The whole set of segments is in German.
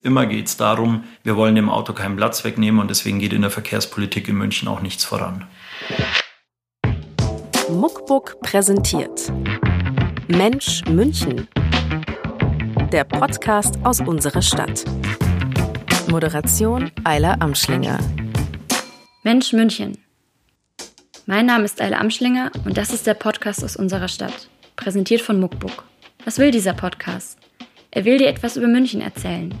Immer geht es darum, wir wollen dem Auto keinen Platz wegnehmen und deswegen geht in der Verkehrspolitik in München auch nichts voran. Muckbook präsentiert Mensch München. Der Podcast aus unserer Stadt. Moderation Eila Amschlinger. Mensch München. Mein Name ist Eila Amschlinger und das ist der Podcast aus unserer Stadt, präsentiert von Muckbook. Was will dieser Podcast? Er will dir etwas über München erzählen,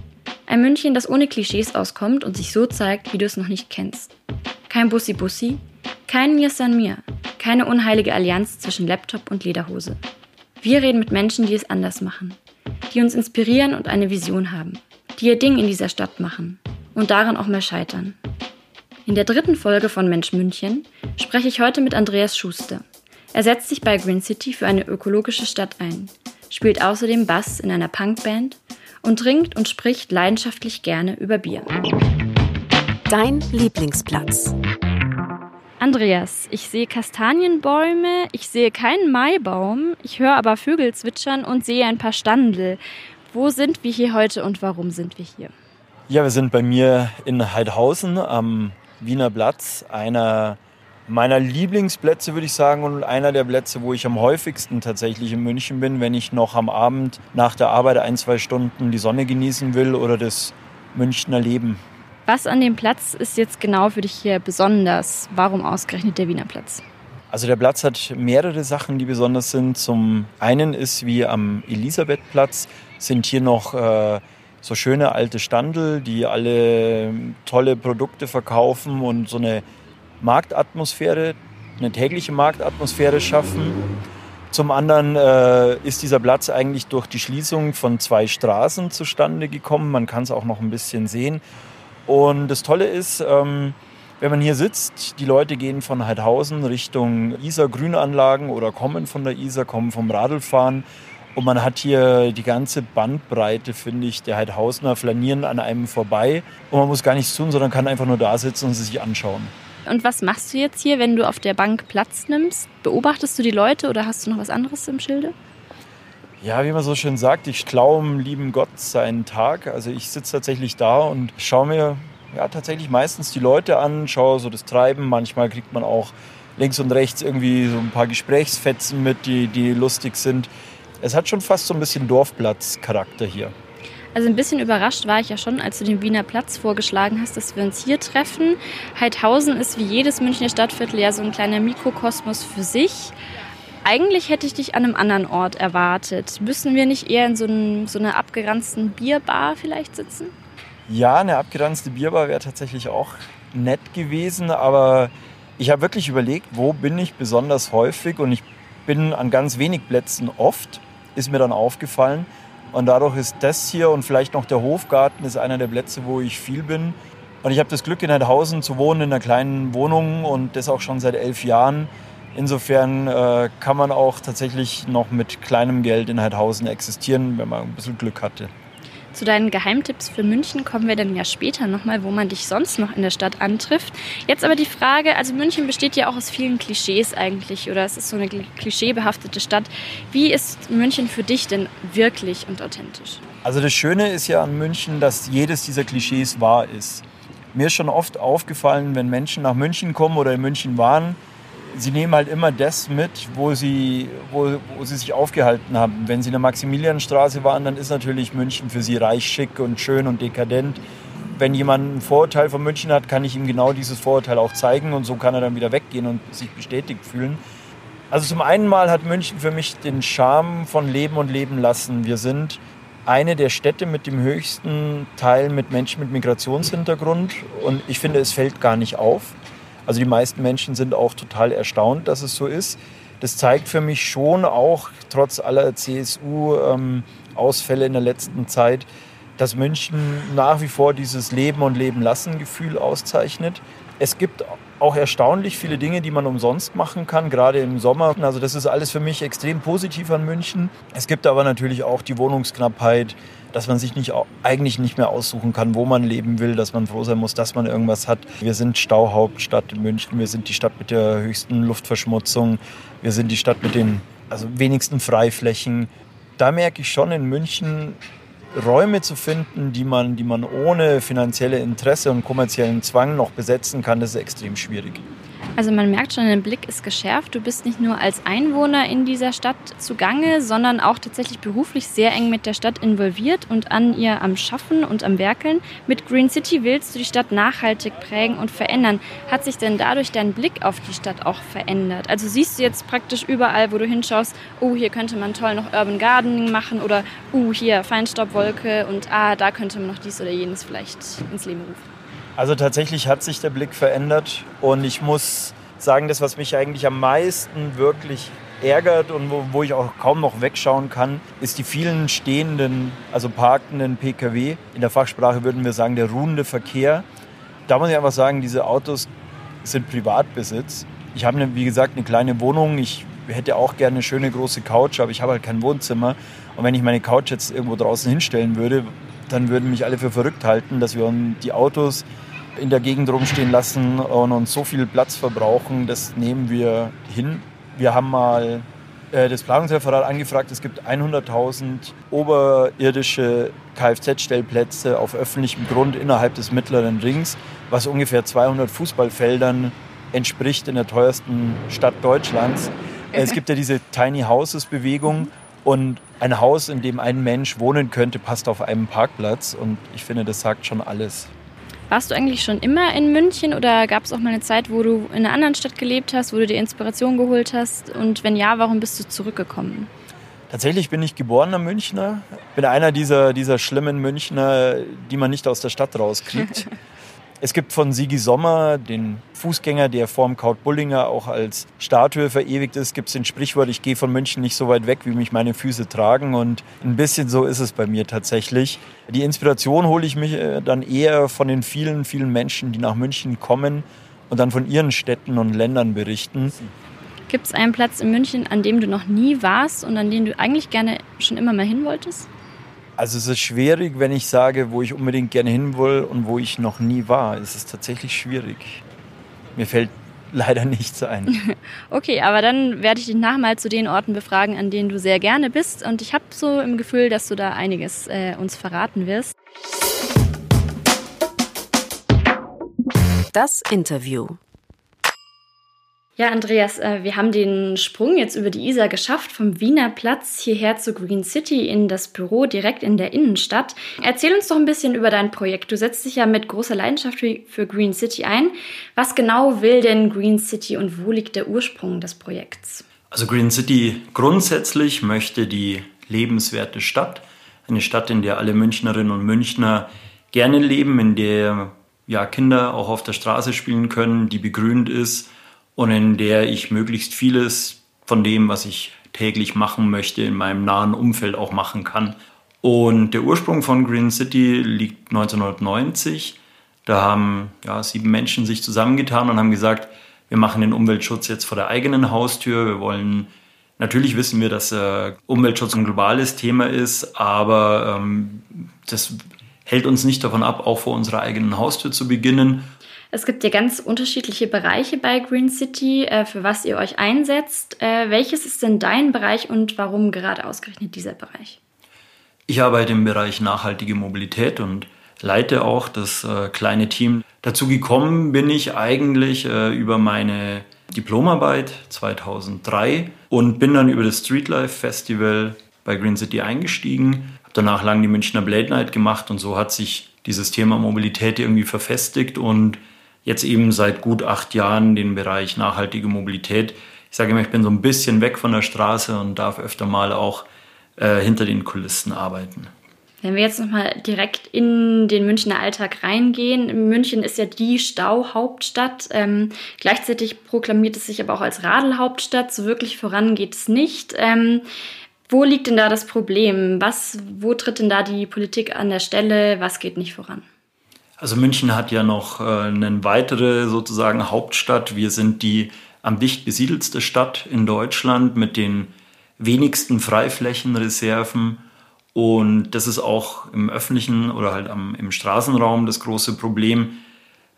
ein München, das ohne Klischees auskommt und sich so zeigt, wie du es noch nicht kennst. Kein Bussi-Bussi, kein Mir san mir, keine unheilige Allianz zwischen Laptop und Lederhose. Wir reden mit Menschen, die es anders machen, die uns inspirieren und eine Vision haben, die ihr Ding in dieser Stadt machen und daran auch mal scheitern. In der dritten Folge von Mensch München spreche ich heute mit Andreas Schuster. Er setzt sich bei Green City für eine ökologische Stadt ein, spielt außerdem Bass in einer Punkband und trinkt und spricht leidenschaftlich gerne über Bier. Dein Lieblingsplatz. Andreas, ich sehe Kastanienbäume, ich sehe keinen Maibaum, ich höre aber Vögel zwitschern und sehe ein paar Standel. Wo sind wir hier heute und warum sind wir hier? Ja, wir sind bei mir in Heidhausen am Wiener Platz, einer meiner Lieblingsplätze, würde ich sagen, und einer der Plätze, wo ich am häufigsten tatsächlich in München bin, wenn ich noch am Abend nach der Arbeit ein, zwei Stunden die Sonne genießen will oder das Münchner Leben. Was an dem Platz ist jetzt genau für dich hier besonders? Warum ausgerechnet der Wiener Platz? Also der Platz hat mehrere Sachen, die besonders sind. Zum einen ist wie am Elisabethplatz sind hier noch äh, so schöne alte Standel, die alle tolle Produkte verkaufen und so eine Marktatmosphäre, eine tägliche Marktatmosphäre schaffen. Zum anderen äh, ist dieser Platz eigentlich durch die Schließung von zwei Straßen zustande gekommen. Man kann es auch noch ein bisschen sehen. Und das Tolle ist, ähm, wenn man hier sitzt, die Leute gehen von Heidhausen Richtung Isar Grünanlagen oder kommen von der Isar, kommen vom Radlfahren. Und man hat hier die ganze Bandbreite, finde ich, der Heidhausener flanieren an einem vorbei. Und man muss gar nichts tun, sondern kann einfach nur da sitzen und sie sich anschauen. Und was machst du jetzt hier, wenn du auf der Bank Platz nimmst? Beobachtest du die Leute oder hast du noch was anderes im Schilde? Ja, wie man so schön sagt, ich klaue dem lieben Gott seinen Tag. Also ich sitze tatsächlich da und schaue mir ja, tatsächlich meistens die Leute an, schaue so das Treiben. Manchmal kriegt man auch links und rechts irgendwie so ein paar Gesprächsfetzen mit, die, die lustig sind. Es hat schon fast so ein bisschen Dorfplatz-Charakter hier. Also ein bisschen überrascht war ich ja schon, als du den Wiener Platz vorgeschlagen hast, dass wir uns hier treffen. Heidhausen ist wie jedes Münchner Stadtviertel ja so ein kleiner Mikrokosmos für sich. Eigentlich hätte ich dich an einem anderen Ort erwartet. Müssen wir nicht eher in so, einem, so einer abgeranzten Bierbar vielleicht sitzen? Ja, eine abgeranzte Bierbar wäre tatsächlich auch nett gewesen, aber ich habe wirklich überlegt, wo bin ich besonders häufig und ich bin an ganz wenig Plätzen oft, ist mir dann aufgefallen. Und dadurch ist das hier und vielleicht noch der Hofgarten ist einer der Plätze, wo ich viel bin. Und ich habe das Glück, in Heidhausen zu wohnen, in einer kleinen Wohnung und das auch schon seit elf Jahren. Insofern äh, kann man auch tatsächlich noch mit kleinem Geld in Heidhausen existieren, wenn man ein bisschen Glück hatte. Zu deinen Geheimtipps für München kommen wir dann ja später nochmal, wo man dich sonst noch in der Stadt antrifft. Jetzt aber die Frage, also München besteht ja auch aus vielen Klischees eigentlich oder es ist so eine klischeebehaftete Stadt. Wie ist München für dich denn wirklich und authentisch? Also das Schöne ist ja an München, dass jedes dieser Klischees wahr ist. Mir ist schon oft aufgefallen, wenn Menschen nach München kommen oder in München waren, sie nehmen halt immer das mit, wo sie, wo, wo sie sich aufgehalten haben. Wenn sie in der Maximilianstraße waren, dann ist natürlich München für sie reich, schick und schön und dekadent. Wenn jemand ein Vorurteil von München hat, kann ich ihm genau dieses Vorurteil auch zeigen und so kann er dann wieder weggehen und sich bestätigt fühlen. Also zum einen mal hat München für mich den Charme von Leben und Leben lassen. Wir sind eine der Städte mit dem höchsten Teil mit Menschen mit Migrationshintergrund und ich finde, es fällt gar nicht auf. Also die meisten Menschen sind auch total erstaunt, dass es so ist. Das zeigt für mich schon auch, trotz aller CSU-Ausfälle in der letzten Zeit, dass München nach wie vor dieses Leben und Leben lassen Gefühl auszeichnet. Es gibt auch erstaunlich viele Dinge, die man umsonst machen kann, gerade im Sommer. Also das ist alles für mich extrem positiv an München. Es gibt aber natürlich auch die Wohnungsknappheit, dass man sich nicht, eigentlich nicht mehr aussuchen kann, wo man leben will, dass man froh sein muss, dass man irgendwas hat. Wir sind Stauhauptstadt in München, wir sind die Stadt mit der höchsten Luftverschmutzung, wir sind die Stadt mit den also wenigsten Freiflächen. Da merke ich schon in München, Räume zu finden, die man, die man ohne finanzielle Interesse und kommerziellen Zwang noch besetzen kann, das ist extrem schwierig. Also man merkt schon, dein Blick ist geschärft. Du bist nicht nur als Einwohner in dieser Stadt zugange, sondern auch tatsächlich beruflich sehr eng mit der Stadt involviert und an ihr am Schaffen und am Werkeln. Mit Green City willst du die Stadt nachhaltig prägen und verändern. Hat sich denn dadurch dein Blick auf die Stadt auch verändert? Also siehst du jetzt praktisch überall, wo du hinschaust, oh, hier könnte man toll noch Urban Gardening machen oder oh, hier Feinstaubwolke und ah, da könnte man noch dies oder jenes vielleicht ins Leben rufen. Also tatsächlich hat sich der Blick verändert und ich muss sagen, das, was mich eigentlich am meisten wirklich ärgert und wo, wo, ich auch kaum noch wegschauen kann, ist die vielen stehenden, also parkenden Pkw. In der Fachsprache würden wir sagen, der ruhende Verkehr. Da muss ich einfach sagen, diese Autos sind Privatbesitz. Ich habe, wie gesagt, eine kleine Wohnung. Ich hätte auch gerne eine schöne große Couch, aber ich habe halt kein Wohnzimmer. Und wenn ich meine Couch jetzt irgendwo draußen hinstellen würde, dann würden mich alle für verrückt halten, dass wir die Autos in der Gegend rumstehen lassen und uns so viel Platz verbrauchen, das nehmen wir hin. Wir haben mal äh, das Planungsreferat angefragt, es gibt 100.000 oberirdische Kfz-Stellplätze auf öffentlichem Grund innerhalb des mittleren Rings, was ungefähr 200 Fußballfeldern entspricht in der teuersten Stadt Deutschlands. Es gibt ja diese Tiny Houses Bewegung und ein Haus, in dem ein Mensch wohnen könnte, passt auf einem Parkplatz und ich finde, das sagt schon alles. Warst du eigentlich schon immer in München oder gab es auch mal eine Zeit, wo du in einer anderen Stadt gelebt hast, wo du dir Inspiration geholt hast? Und wenn ja, warum bist du zurückgekommen? Tatsächlich bin ich geborener Münchner. Bin einer dieser, dieser schlimmen Münchner, die man nicht aus der Stadt rauskriegt. Es gibt von Sigi Sommer, den Fußgänger, der vorm Kaut Bullinger auch als Statue verewigt ist, gibt es den Sprichwort, ich gehe von München nicht so weit weg, wie mich meine Füße tragen. Und ein bisschen so ist es bei mir tatsächlich. Die Inspiration hole ich mich äh, dann eher von den vielen, vielen Menschen, die nach München kommen und dann von ihren Städten und Ländern berichten. Gibt es einen Platz in München, an dem du noch nie warst und an dem du eigentlich gerne schon immer mal hin wolltest? Also es ist schwierig, wenn ich sage, wo ich unbedingt gerne hin will und wo ich noch nie war. Es ist tatsächlich schwierig. Mir fällt leider nichts ein. Okay, aber dann werde ich dich nachher zu den Orten befragen, an denen du sehr gerne bist. Und ich habe so im Gefühl, dass du da einiges äh, uns verraten wirst. Das Interview. Ja, Andreas, äh, wir haben den Sprung jetzt über die Isar geschafft, vom Wiener Platz hierher zu Green City in das Büro direkt in der Innenstadt. Erzähl uns doch ein bisschen über dein Projekt. Du setzt dich ja mit großer Leidenschaft für Green City ein. Was genau will denn Green City und wo liegt der Ursprung des Projekts? Also Green City grundsätzlich möchte die lebenswerte Stadt, eine Stadt, in der alle Münchnerinnen und Münchner gerne leben, in der ja, Kinder auch auf der Straße spielen können, die begrünt ist und in der ich möglichst vieles von dem, was ich täglich machen möchte, in meinem nahen Umfeld auch machen kann. Und der Ursprung von Green City liegt 1990. Da haben ja, sieben Menschen sich zusammengetan und haben gesagt, wir machen den Umweltschutz jetzt vor der eigenen Haustür. Wir wollen, natürlich wissen wir, dass äh, Umweltschutz ein globales Thema ist, aber ähm, das hält uns nicht davon ab, auch vor unserer eigenen Haustür zu beginnen. Es gibt ja ganz unterschiedliche Bereiche bei Green City, äh, für was ihr euch einsetzt. Äh, welches ist denn dein Bereich und warum gerade ausgerechnet dieser Bereich? Ich arbeite im Bereich nachhaltige Mobilität und leite auch das äh, kleine Team. Dazu gekommen bin ich eigentlich über meine Diplomarbeit 2003 und bin dann über das Streetlife Festival bei Green City eingestiegen. Habe danach lang die Münchner Blade Night gemacht und so hat sich dieses Thema Mobilität irgendwie verfestigt und jetzt eben seit gut acht Jahren den Bereich nachhaltige Mobilität. Ich sage immer, ich bin so ein bisschen weg von der Straße und darf öfter mal auch äh, hinter den Kulissen arbeiten. Wenn wir jetzt nochmal direkt in den Münchner Alltag reingehen, München ist ja die Stauhauptstadt. Ähm, gleichzeitig proklamiert es sich aber auch als Radelhauptstadt. So wirklich voran geht es nicht. Ähm, wo liegt denn da das Problem? Was, wo tritt denn da die Politik an der Stelle? Was geht nicht voran? Also München hat ja noch äh, eine weitere sozusagen Hauptstadt. Wir sind die am dicht besiedelste Stadt in Deutschland mit den wenigsten Freiflächenreserven. Und das ist auch im öffentlichen oder halt am, im Straßenraum das große Problem.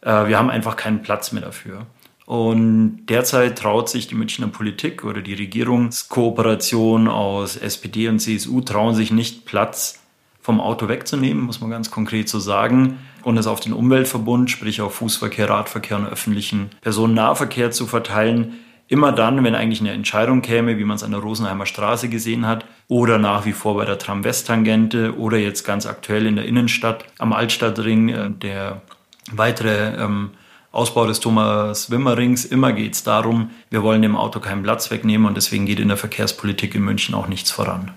Äh, wir haben einfach keinen Platz mehr dafür. Und derzeit traut sich die Münchner Politik oder die Regierungskooperation aus SPD und CSU trauen sich nicht Platz vom Auto wegzunehmen, muss man ganz konkret so sagen, und es auf den Umweltverbund, sprich auf Fußverkehr, Radverkehr und öffentlichen Personennahverkehr zu verteilen. Immer dann, wenn eigentlich eine Entscheidung käme, wie man es an der Rosenheimer Straße gesehen hat, oder nach wie vor bei der Tram-West-Tangente oder jetzt ganz aktuell in der Innenstadt am Altstadtring, äh, der weitere ähm, Ausbau des Thomas-Wimmer-Rings. Immer geht es darum, wir wollen dem Auto keinen Platz wegnehmen und deswegen geht in der Verkehrspolitik in München auch nichts voran.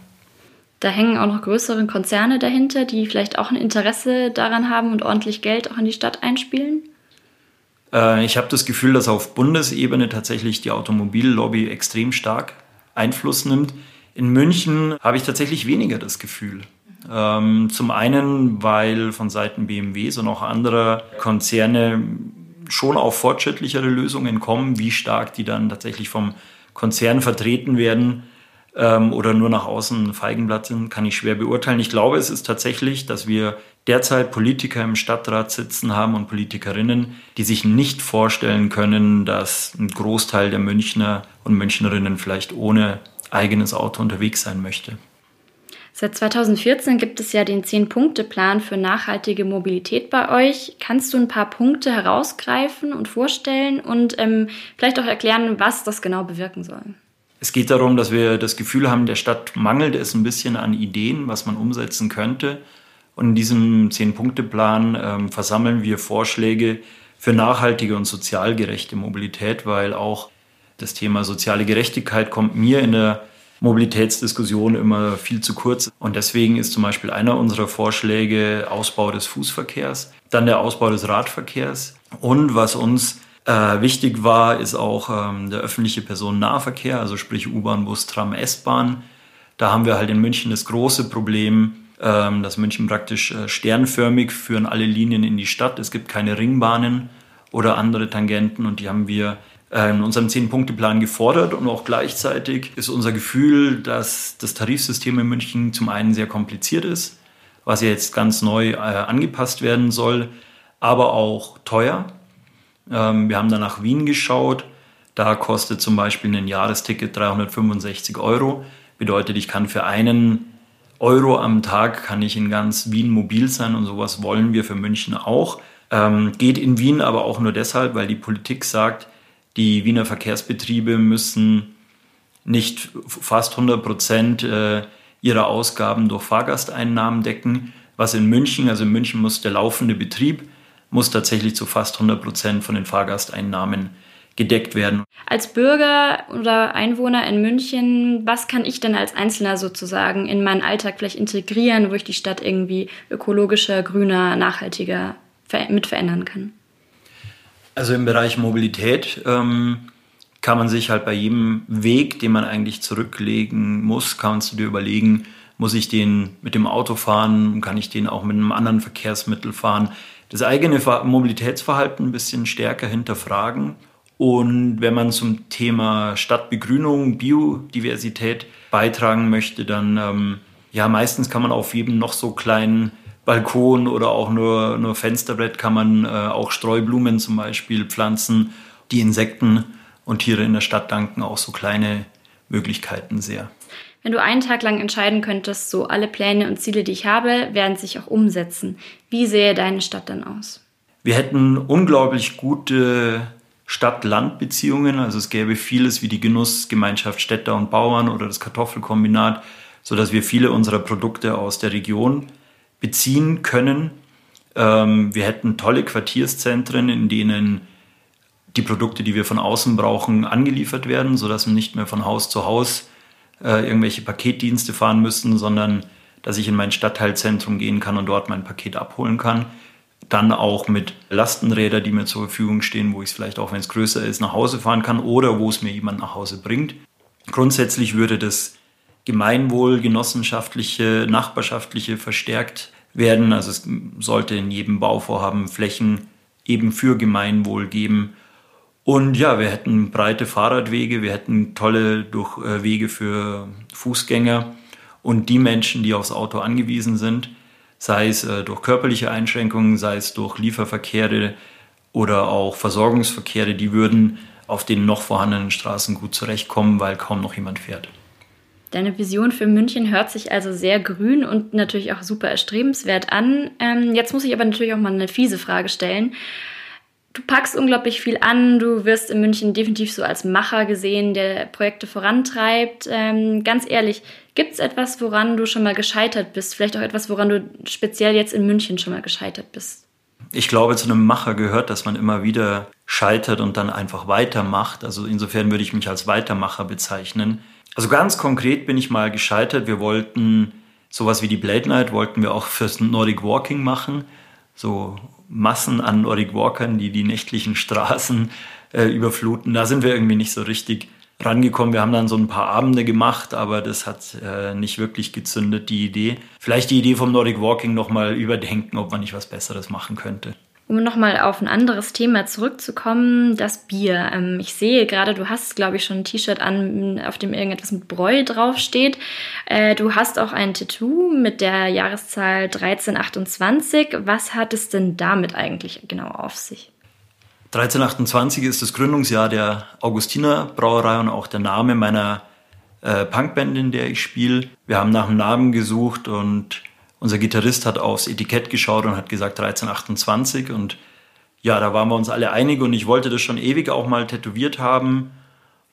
Da hängen auch noch größere Konzerne dahinter, die vielleicht auch ein Interesse daran haben und ordentlich Geld auch in die Stadt einspielen? Äh, ich habe das Gefühl, dass auf Bundesebene tatsächlich die Automobillobby extrem stark Einfluss nimmt. In München habe ich tatsächlich weniger das Gefühl. Ähm, zum einen, weil von Seiten BMWs und auch anderer Konzerne schon auf fortschrittlichere Lösungen kommen, wie stark die dann tatsächlich vom Konzern vertreten werden ähm, oder nur nach außen ein Feigenblatt sind, kann ich schwer beurteilen. Ich glaube, es ist tatsächlich, dass wir derzeit Politiker im Stadtrat sitzen haben und Politikerinnen, die sich nicht vorstellen können, dass ein Großteil der Münchner und Münchnerinnen vielleicht ohne eigenes Auto unterwegs sein möchte. Seit 2014 gibt es ja den Zehn-Punkte-Plan für nachhaltige Mobilität bei euch. Kannst du ein paar Punkte herausgreifen und vorstellen und ähm, vielleicht auch erklären, was das genau bewirken soll? Es geht darum, dass wir das Gefühl haben, der Stadt mangelt es ein bisschen an Ideen, was man umsetzen könnte. Und in diesem Zehn-Punkte-Plan ähm, versammeln wir Vorschläge für nachhaltige und sozial gerechte Mobilität, weil auch das Thema soziale Gerechtigkeit kommt mir in der Mobilitätsdiskussion immer viel zu kurz. Und deswegen ist zum Beispiel einer unserer Vorschläge Ausbau des Fußverkehrs, dann der Ausbau des Radverkehrs und was uns äh, wichtig war, ist auch ähm, der öffentliche Personennahverkehr, also sprich U-Bahn, Bus, Tram, S-Bahn. Da haben wir halt in München das große Problem, ähm, dass München praktisch äh, sternförmig führen alle Linien in die Stadt. Es gibt keine Ringbahnen oder andere Tangenten und die haben wir äh, in unserem Zehn-Punkte-Plan gefordert und auch gleichzeitig ist unser Gefühl, dass das Tarifsystem in München zum einen sehr kompliziert ist, was ja jetzt ganz neu äh, angepasst werden soll, aber auch teuer. Ähm, wir haben dann nach Wien geschaut. Da kostet zum Beispiel ein Jahresticket 365 Euro. Bedeutet, ich kann für einen Euro am Tag kann ich in ganz Wien mobil sein und sowas wollen wir für München auch. Ähm, geht in Wien aber auch nur deshalb, weil die Politik sagt, die Wiener Verkehrsbetriebe müssen nicht fast 100 Prozent äh, ihrer Ausgaben durch Fahrgasteinnahmen decken, was in München, also in München muss der laufende Betrieb muss tatsächlich zu fast 100 Prozent von den Fahrgasteinnahmen gedeckt werden. Als Bürger oder Einwohner in München, was kann ich denn als Einzelner sozusagen in meinen Alltag vielleicht integrieren, wo ich die Stadt irgendwie ökologischer, grüner, nachhaltiger mit verändern kann? Also im Bereich Mobilität ähm, kann man sich halt bei jedem Weg, den man eigentlich zurücklegen muss, kannst du dir überlegen, muss ich den mit dem Auto fahren, kann ich den auch mit einem anderen Verkehrsmittel fahren, das eigene Mobilitätsverhalten ein bisschen stärker hinterfragen. Und wenn man zum Thema Stadtbegrünung, Biodiversität beitragen möchte, dann ähm, ja, meistens kann man auf jedem noch so kleinen Balkon oder auch nur, nur Fensterbrett kann man äh, auch Streublumen zum Beispiel pflanzen. Die Insekten und Tiere in der Stadt danken auch so kleine Möglichkeiten sehr. Wenn du einen Tag lang entscheiden könntest, so alle Pläne und Ziele, die ich habe, werden sich auch umsetzen. Wie sähe deine Stadt dann aus? Wir hätten unglaublich gute Stadt-Land-Beziehungen. Also es gäbe vieles wie die Genussgemeinschaft Städter und Bauern oder das Kartoffelkombinat, sodass wir viele unserer Produkte aus der Region beziehen können. Ähm, wir hätten tolle Quartierszentren, in denen die Produkte, die wir von außen brauchen, angeliefert werden, sodass man nicht mehr von Haus zu Haus äh, irgendwelche Paketdienste fahren müssen, sondern dass ich in mein Stadtteilzentrum gehen kann und dort mein Paket abholen kann. Dann auch mit Lastenrädern, die mir zur Verfügung stehen, wo ich es vielleicht auch, wenn es größer ist, nach Hause fahren kann oder wo es mir jemand nach Hause bringt. Grundsätzlich würde das Gemeinwohl, genossenschaftliche, nachbarschaftliche verstärkt werden. Also es sollte in jedem Bauvorhaben Flächen eben für Gemeinwohl geben und ja, wir hätten breite Fahrradwege, wir hätten tolle durch, äh, Wege für Fußgänger und die Menschen, die aufs Auto angewiesen sind, sei es äh, durch körperliche Einschränkungen, sei es durch Lieferverkehre oder auch Versorgungsverkehre, die würden auf den noch vorhandenen Straßen gut zurechtkommen, weil kaum noch jemand fährt. Deine Vision für München hört sich also sehr grün und natürlich auch super erstrebenswert an. Ähm, jetzt muss ich aber natürlich auch mal eine fiese Frage stellen. Du packst unglaublich viel an, du wirst in München definitiv so als Macher gesehen, der Projekte vorantreibt. Ähm, ganz ehrlich, gibt es etwas, woran du schon mal gescheitert bist? Vielleicht auch etwas, woran du speziell jetzt in München schon mal gescheitert bist? Ich glaube, zu einem Macher gehört, dass man immer wieder scheitert und dann einfach weitermacht. Also insofern würde ich mich als Weitermacher bezeichnen. Also ganz konkret bin ich mal gescheitert. Wir wollten sowas wie die Blade Night wollten wir auch fürs Nordic Walking machen. So Massen an Nordic Walkern, die die nächtlichen Straßen äh, überfluten. Da sind wir irgendwie nicht so richtig rangekommen. Wir haben dann so ein paar Abende gemacht, aber das hat äh, nicht wirklich gezündet, die Idee. Vielleicht die Idee vom Nordic Walking nochmal überdenken, ob man nicht was Besseres machen könnte. Um nochmal auf ein anderes Thema zurückzukommen, das Bier. Ähm, ich sehe gerade, du hast, glaube ich, schon ein T-Shirt an, auf dem irgendetwas mit Bräu draufsteht. Äh, du hast auch ein Tattoo mit der Jahreszahl 1328. Was hat es denn damit eigentlich genau auf sich? 1328 ist das Gründungsjahr der Augustiner Brauerei und auch der Name meiner äh, Punkband, in der ich spiele. Wir haben nach einem Namen gesucht und unser Gitarrist hat aufs Etikett geschaut und hat gesagt 1328 und ja, da waren wir uns alle einig und ich wollte das schon ewig auch mal tätowiert haben,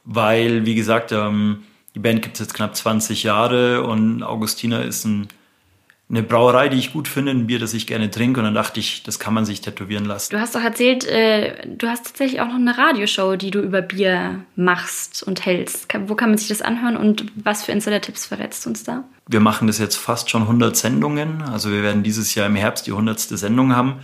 weil, wie gesagt, ähm, die Band gibt es jetzt knapp 20 Jahre und Augustiner ist ein eine Brauerei, die ich gut finde, ein Bier, das ich gerne trinke. Und dann dachte ich, das kann man sich tätowieren lassen. Du hast doch erzählt, äh, du hast tatsächlich auch noch eine Radioshow, die du über Bier machst und hältst. Wo kann man sich das anhören und was für Insider-Tipps verrätst du uns da? Wir machen das jetzt fast schon 100 Sendungen. Also wir werden dieses Jahr im Herbst die 100. Sendung haben.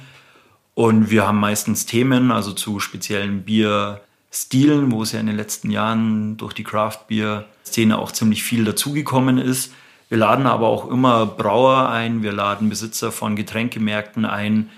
Und wir haben meistens Themen, also zu speziellen Bierstilen, wo es ja in den letzten Jahren durch die Craft-Bier-Szene auch ziemlich viel dazugekommen ist. Wir laden aber auch immer Brauer ein, wir laden Besitzer von Getränkemärkten ein.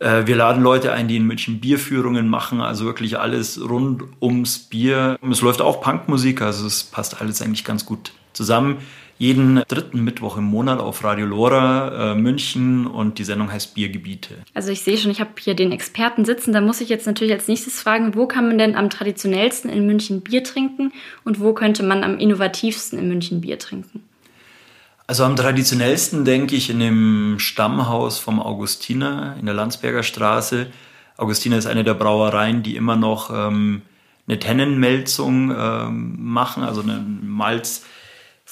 Äh, wir laden Leute ein, die in München Bierführungen machen, also wirklich alles rund ums Bier. Es läuft auch Punkmusik, also es passt alles eigentlich ganz gut zusammen. Jeden dritten Mittwoch im Monat auf Radio Lora äh, München und die Sendung heißt Biergebiete. Also ich sehe schon, ich habe hier den Experten sitzen. Da muss ich jetzt natürlich als nächstes fragen, wo kann man denn am traditionellsten in München Bier trinken und wo könnte man am innovativsten in München Bier trinken? Also am traditionellsten denke ich in dem Stammhaus vom Augustiner in der Landsberger Straße. Augustiner ist eine der Brauereien, die immer noch ähm, eine Tennenmelzung ähm, machen, also einen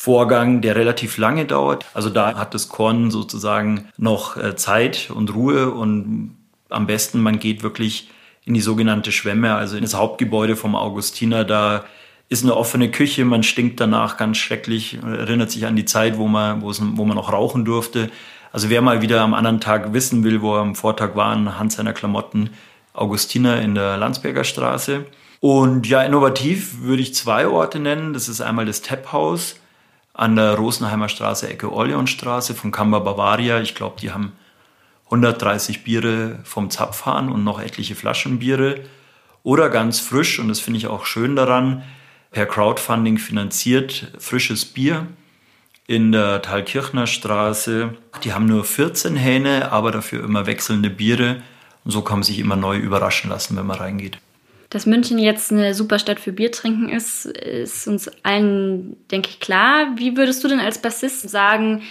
Malzvorgang, der relativ lange dauert. Also da hat das Korn sozusagen noch äh, Zeit und Ruhe und am besten man geht wirklich in die sogenannte Schwemme, also in das Hauptgebäude vom Augustiner. Da ist eine offene Küche, man stinkt danach ganz schrecklich, erinnert sich an die Zeit, wo man, wo, man noch rauchen durfte. Also wer mal wieder am anderen Tag wissen will, wo er am Vortag war, anhand seiner Klamotten, Augustiner in der Landsberger Straße. Und ja, innovativ würde ich zwei Orte nennen. Das ist einmal das Tepphaus an der Rosenheimer Straße, Ecke Orleonstraße von Kamba Bavaria. Ich glaube, die haben 130 Biere vom Zapfhahn und noch etliche Flaschenbiere. Oder ganz frisch, und das finde ich auch schön daran, per Crowdfunding finanziert, frisches Bier in der Thalkirchner Straße. Die haben nur 14 Hähne, aber dafür immer wechselnde Biere. Und so kann man sich immer neu überraschen lassen, wenn man reingeht. Dass München jetzt eine super Stadt für Bier trinken ist, ist uns allen, denke ich, klar. Wie würdest du denn als Bassist sagen,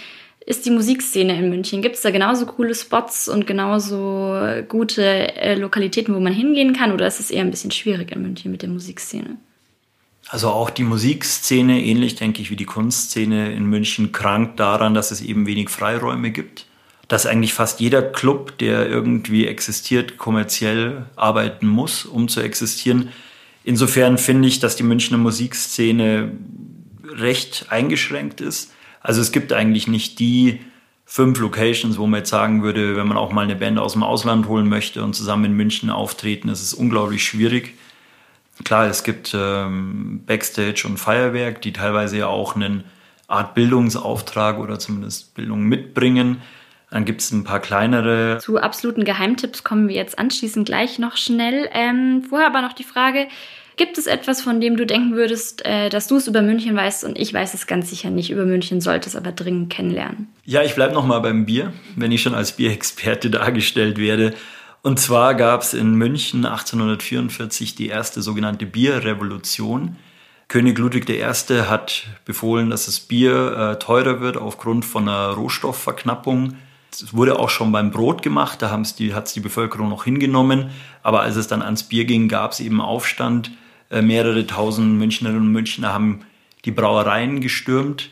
ist die Musikszene in München? Gibt es da genauso coole Spots und genauso gute äh, Lokalitäten, wo man hingehen kann? Oder ist es eher ein bisschen schwierig in München mit der Musikszene? Also auch die Musikszene, ähnlich denke ich wie die Kunstszene in München, krankt daran, dass es eben wenig Freiräume gibt. Dass eigentlich fast jeder Club, der irgendwie existiert, kommerziell arbeiten muss, um zu existieren. Insofern finde ich, dass die Münchner Musikszene recht eingeschränkt ist. Also es gibt eigentlich nicht die fünf Locations, wo man jetzt sagen würde, wenn man auch mal eine Band aus dem Ausland holen möchte und zusammen in München auftreten, ist es unglaublich schwierig. Klar, es gibt ähm, Backstage und Feuerwerk, die teilweise ja auch einen Art Bildungsauftrag oder zumindest Bildung mitbringen. Dann gibt es ein paar kleinere. Zu absoluten Geheimtipps kommen wir jetzt anschließend gleich noch schnell. Ähm, vorher aber noch die Frage, gibt es etwas, von dem du denken würdest, äh, dass du es über München weißt und ich weiß es ganz sicher nicht über München, sollte es aber dringend kennenlernen? Ja, ich bleibe nochmal beim Bier, wenn ich schon als Bierexperte dargestellt werde. Und zwar gab es in München 1844 die erste sogenannte Bierrevolution. König Ludwig I. hat befohlen, dass das Bier äh, teurer wird aufgrund von einer Rohstoffverknappung. Es wurde auch schon beim Brot gemacht, da hat es die, Bevölkerung noch hingenommen. Aber als es dann ans Bier ging, gab es eben Aufstand. Äh, mehrere tausend Münchnerinnen und Münchner haben die Brauereien gestürmt.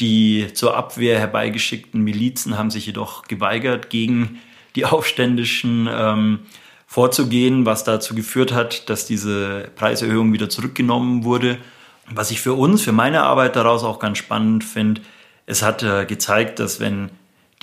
Die zur Abwehr herbeigeschickten Milizen haben sich jedoch geweigert, gegen die Aufständischen ähm, vorzugehen, was dazu geführt hat, dass diese Preiserhöhung wieder zurückgenommen wurde. Was ich für uns, für meine Arbeit daraus auch ganz spannend finde, es hat äh, gezeigt, dass wenn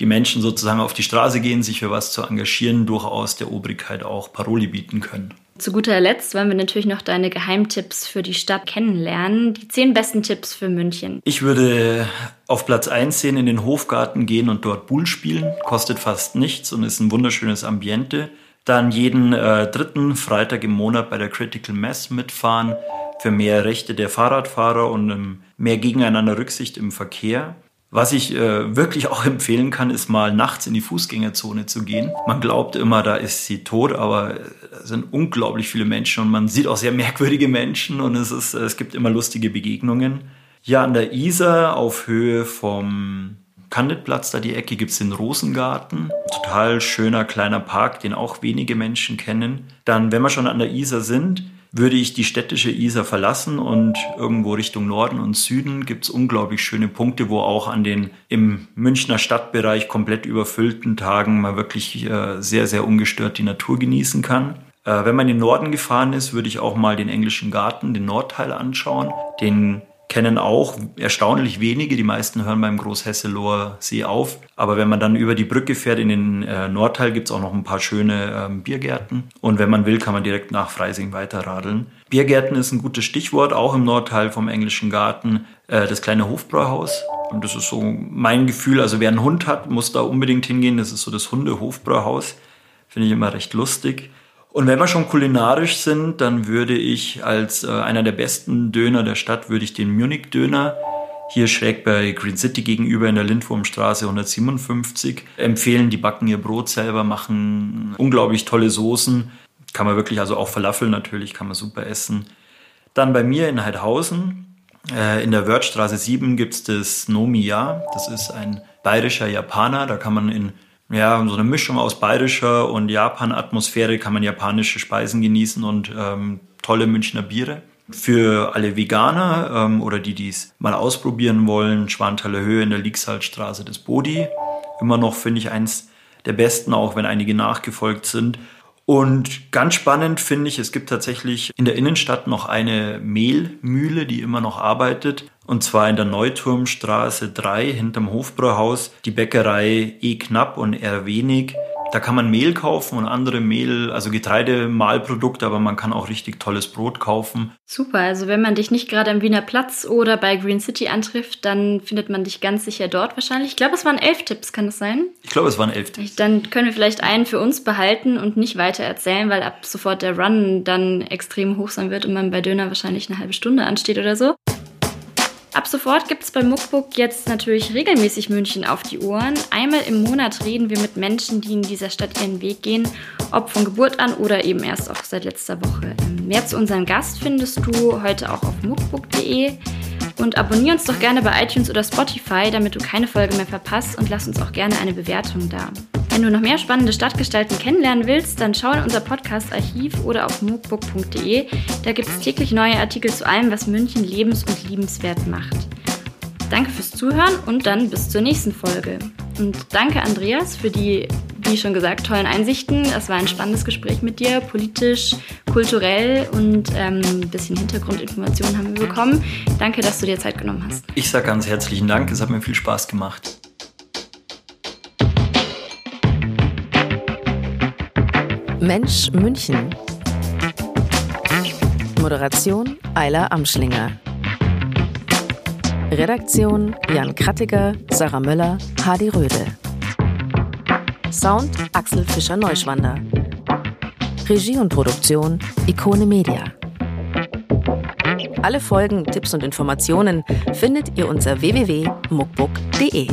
die Menschen sozusagen auf die Straße gehen, sich für was zu engagieren, durchaus der Obrigkeit auch Paroli bieten können. Zu guter Letzt wollen wir natürlich noch deine Geheimtipps für die Stadt kennenlernen. Die zehn besten Tipps für München. Ich würde auf Platz 1 sehen, in den Hofgarten gehen und dort Bull spielen. Kostet fast nichts und ist ein wunderschönes Ambiente. Dann jeden äh, dritten Freitag im Monat bei der Critical Mass mitfahren für mehr Rechte der Fahrradfahrer und ähm, mehr Gegeneinander Rücksicht im Verkehr. Was ich äh, wirklich auch empfehlen kann, ist mal nachts in die Fußgängerzone zu gehen. Man glaubt immer, da ist sie tot, aber es sind unglaublich viele Menschen und man sieht auch sehr merkwürdige Menschen und es, ist, es gibt immer lustige Begegnungen. Ja, an der Isar auf Höhe vom Kanditplatz, da die Ecke, gibt es den Rosengarten. Total schöner kleiner Park, den auch wenige Menschen kennen. Dann, wenn wir schon an der Isar sind, würde ich die städtische Isar verlassen und irgendwo Richtung Norden und Süden gibt es unglaublich schöne Punkte, wo auch an den im Münchner Stadtbereich komplett überfüllten Tagen man wirklich äh, sehr, sehr ungestört die Natur genießen kann. Äh, wenn man in den Norden gefahren ist, würde ich auch mal den englischen Garten, den Nordteil anschauen. Den kennen auch erstaunlich wenige. Die meisten hören beim Großhesseloher See auf. Aber wenn man dann über die Brücke fährt in den äh, Nordteil, gibt es auch noch ein paar schöne ähm, Biergärten. Und wenn man will, kann man direkt nach Freising weiterradeln. Biergärten ist ein gutes Stichwort, auch im Nordteil vom Englischen Garten. Äh, das kleine Hofbräuhaus. Und das ist so mein Gefühl. Also wer einen Hund hat, muss da unbedingt hingehen. Das ist so das Hunde-Hofbräuhaus. Finde ich immer recht lustig. Und wenn wir schon kulinarisch sind, dann würde ich als äh, einer der besten Döner der Stadt, würde ich den Munich-Döner hier schräg bei Green City gegenüber in der Lindwurmstraße 157 empfehlen. Die backen ihr Brot selber, machen unglaublich tolle Soßen. Kann man wirklich, also auch Falafel natürlich, kann man super essen. Dann bei mir in Heidhausen, äh, in der Wörthstraße 7 gibt es das Nomiya. Das ist ein bayerischer Japaner. Da kann man in ja, so eine Mischung aus bayerischer und Japan-Atmosphäre kann man japanische Speisen genießen und ähm, tolle Münchner Biere. Für alle Veganer ähm, oder die, die es mal ausprobieren wollen, Schwanthaler Höhe in der Liegsaltstraße des Bodi. Immer noch, finde ich, eins der besten, auch wenn einige nachgefolgt sind. Und ganz spannend finde ich, es gibt tatsächlich in der Innenstadt noch eine Mehlmühle, die immer noch arbeitet. Und zwar in der Neuturmstraße 3 hinterm Hofbräuhaus, die Bäckerei E knapp und R wenig. Da kann man Mehl kaufen und andere Mehl, also Getreidemahlprodukte, aber man kann auch richtig tolles Brot kaufen. Super, also wenn man dich nicht gerade am Wiener Platz oder bei Green City antrifft, dann findet man dich ganz sicher dort wahrscheinlich. Ich glaube, es waren elf Tipps, kann das sein? Ich glaube, es waren elf Tipps. Dann können wir vielleicht einen für uns behalten und nicht weiter erzählen, weil ab sofort der Run dann extrem hoch sein wird und man bei Döner wahrscheinlich eine halbe Stunde ansteht oder so. Ab sofort gibt es bei Muckbook jetzt natürlich regelmäßig München auf die Ohren. Einmal im Monat reden wir mit Menschen, die in dieser Stadt ihren Weg gehen, ob von Geburt an oder eben erst auch seit letzter Woche. Mehr zu unserem Gast findest du heute auch auf muckbook.de. Und abonnier uns doch gerne bei iTunes oder Spotify, damit du keine Folge mehr verpasst und lass uns auch gerne eine Bewertung da. Wenn du noch mehr spannende Stadtgestalten kennenlernen willst, dann schau in unser Podcast-Archiv oder auf mookbook.de. Da gibt es täglich neue Artikel zu allem, was München lebens- und liebenswert macht. Danke fürs Zuhören und dann bis zur nächsten Folge. Und danke Andreas für die, wie schon gesagt, tollen Einsichten. Es war ein spannendes Gespräch mit dir, politisch, kulturell und ähm, ein bisschen Hintergrundinformationen haben wir bekommen. Danke, dass du dir Zeit genommen hast. Ich sage ganz herzlichen Dank, es hat mir viel Spaß gemacht. Mensch München. Moderation Ayla Amschlinger. Redaktion Jan Krattiger, Sarah Möller, Hadi Röde. Sound Axel Fischer-Neuschwander. Regie und Produktion Ikone Media. Alle Folgen, Tipps und Informationen findet ihr unter www.muckbook.de.